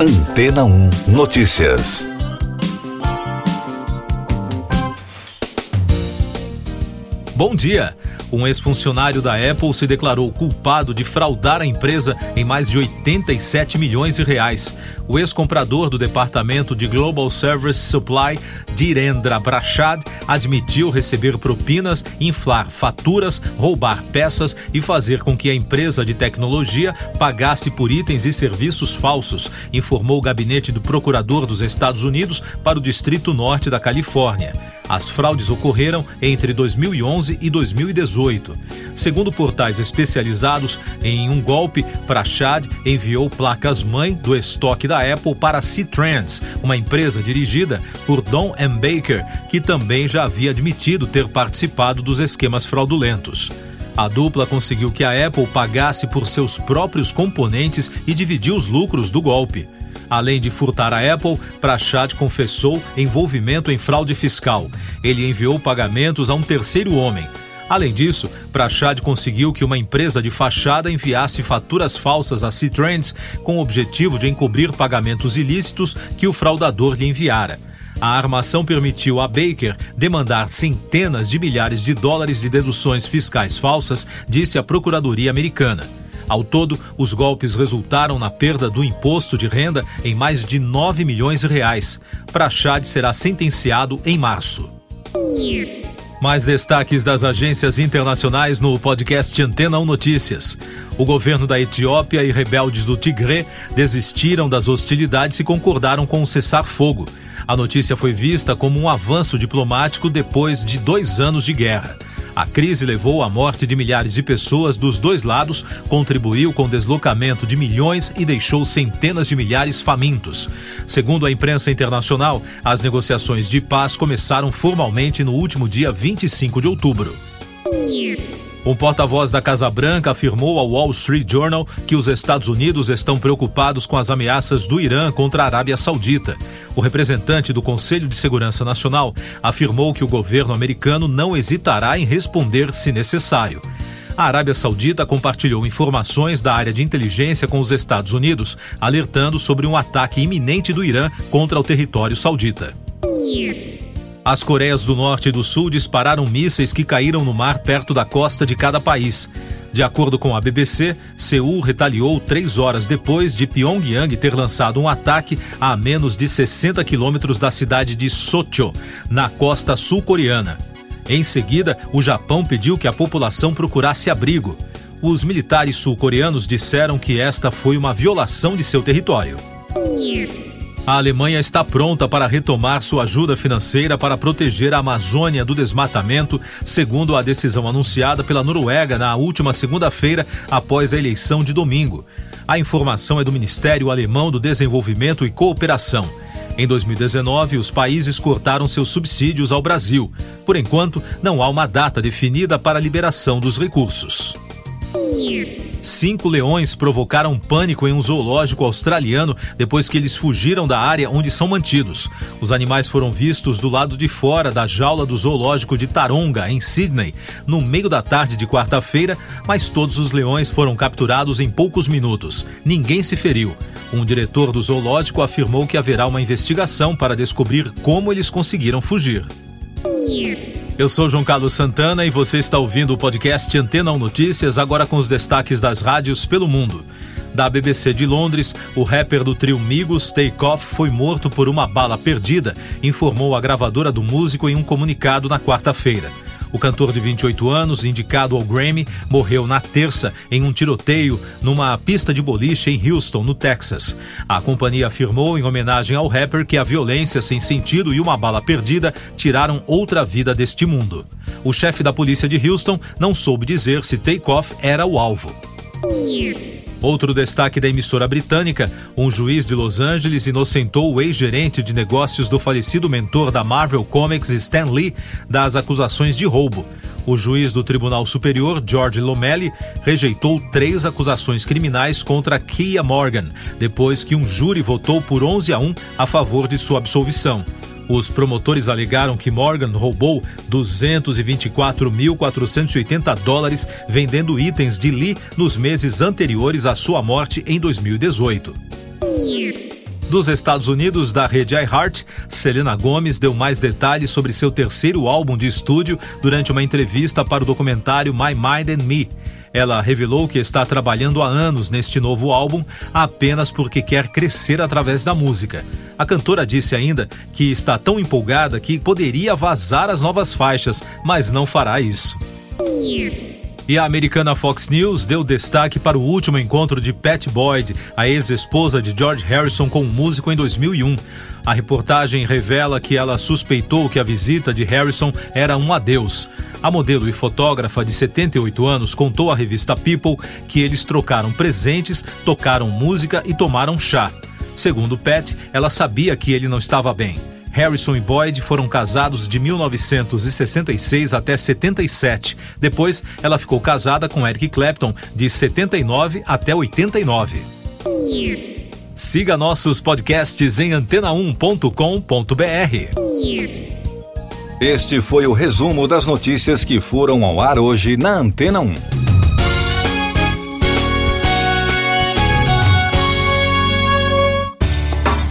Antena 1 Notícias. Bom dia. Um ex-funcionário da Apple se declarou culpado de fraudar a empresa em mais de 87 milhões de reais. O ex-comprador do departamento de Global Service Supply, Direndra Prashad, admitiu receber propinas, inflar faturas, roubar peças e fazer com que a empresa de tecnologia pagasse por itens e serviços falsos, informou o gabinete do procurador dos Estados Unidos para o Distrito Norte da Califórnia. As fraudes ocorreram entre 2011 e 2018. Segundo portais especializados em um golpe, Prachad enviou placas-mãe do estoque da Apple para C-Trends, uma empresa dirigida por Don M. Baker, que também já havia admitido ter participado dos esquemas fraudulentos. A dupla conseguiu que a Apple pagasse por seus próprios componentes e dividiu os lucros do golpe. Além de furtar a Apple, Prachad confessou envolvimento em fraude fiscal. Ele enviou pagamentos a um terceiro homem. Além disso, Prachad conseguiu que uma empresa de fachada enviasse faturas falsas a C-Trends com o objetivo de encobrir pagamentos ilícitos que o fraudador lhe enviara. A armação permitiu a Baker demandar centenas de milhares de dólares de deduções fiscais falsas, disse a Procuradoria Americana. Ao todo, os golpes resultaram na perda do imposto de renda em mais de 9 milhões de reais. Prachad será sentenciado em março. Mais destaques das agências internacionais no podcast Antena 1 Notícias. O governo da Etiópia e rebeldes do Tigré desistiram das hostilidades e concordaram com o cessar-fogo. A notícia foi vista como um avanço diplomático depois de dois anos de guerra. A crise levou à morte de milhares de pessoas dos dois lados, contribuiu com o deslocamento de milhões e deixou centenas de milhares famintos. Segundo a imprensa internacional, as negociações de paz começaram formalmente no último dia 25 de outubro. Um porta-voz da Casa Branca afirmou ao Wall Street Journal que os Estados Unidos estão preocupados com as ameaças do Irã contra a Arábia Saudita. O representante do Conselho de Segurança Nacional afirmou que o governo americano não hesitará em responder se necessário. A Arábia Saudita compartilhou informações da área de inteligência com os Estados Unidos, alertando sobre um ataque iminente do Irã contra o território saudita. As Coreias do Norte e do Sul dispararam mísseis que caíram no mar perto da costa de cada país. De acordo com a BBC, Seul retaliou três horas depois de Pyongyang ter lançado um ataque a menos de 60 quilômetros da cidade de Socho, na costa sul-coreana. Em seguida, o Japão pediu que a população procurasse abrigo. Os militares sul-coreanos disseram que esta foi uma violação de seu território. A Alemanha está pronta para retomar sua ajuda financeira para proteger a Amazônia do desmatamento, segundo a decisão anunciada pela Noruega na última segunda-feira, após a eleição de domingo. A informação é do Ministério Alemão do Desenvolvimento e Cooperação. Em 2019, os países cortaram seus subsídios ao Brasil. Por enquanto, não há uma data definida para a liberação dos recursos. Cinco leões provocaram pânico em um zoológico australiano depois que eles fugiram da área onde são mantidos. Os animais foram vistos do lado de fora da jaula do zoológico de Taronga, em Sydney, no meio da tarde de quarta-feira, mas todos os leões foram capturados em poucos minutos. Ninguém se feriu. Um diretor do zoológico afirmou que haverá uma investigação para descobrir como eles conseguiram fugir. Eu sou João Carlos Santana e você está ouvindo o podcast Antena 1 Notícias, agora com os destaques das rádios pelo mundo. Da BBC de Londres, o rapper do trio Migos, Takeoff, foi morto por uma bala perdida, informou a gravadora do músico em um comunicado na quarta-feira. O cantor de 28 anos, indicado ao Grammy, morreu na terça em um tiroteio numa pista de boliche em Houston, no Texas. A companhia afirmou, em homenagem ao rapper, que a violência sem sentido e uma bala perdida tiraram outra vida deste mundo. O chefe da polícia de Houston não soube dizer se Takeoff era o alvo. Outro destaque da emissora britânica: um juiz de Los Angeles inocentou o ex-gerente de negócios do falecido mentor da Marvel Comics, Stan Lee, das acusações de roubo. O juiz do Tribunal Superior, George Lomelli, rejeitou três acusações criminais contra Kia Morgan, depois que um júri votou por 11 a 1 a favor de sua absolvição. Os promotores alegaram que Morgan roubou 224.480 dólares vendendo itens de Lee nos meses anteriores à sua morte em 2018. Dos Estados Unidos, da rede iHeart, Selena Gomes deu mais detalhes sobre seu terceiro álbum de estúdio durante uma entrevista para o documentário My Mind and Me. Ela revelou que está trabalhando há anos neste novo álbum apenas porque quer crescer através da música. A cantora disse ainda que está tão empolgada que poderia vazar as novas faixas, mas não fará isso. E a americana Fox News deu destaque para o último encontro de Pat Boyd, a ex-esposa de George Harrison, com o músico em 2001. A reportagem revela que ela suspeitou que a visita de Harrison era um adeus. A modelo e fotógrafa de 78 anos contou à revista People que eles trocaram presentes, tocaram música e tomaram chá. Segundo Pat, ela sabia que ele não estava bem. Harrison e Boyd foram casados de 1966 até 77. Depois, ela ficou casada com Eric Clapton de 79 até 89. Siga nossos podcasts em antena1.com.br. Este foi o resumo das notícias que foram ao ar hoje na Antena 1.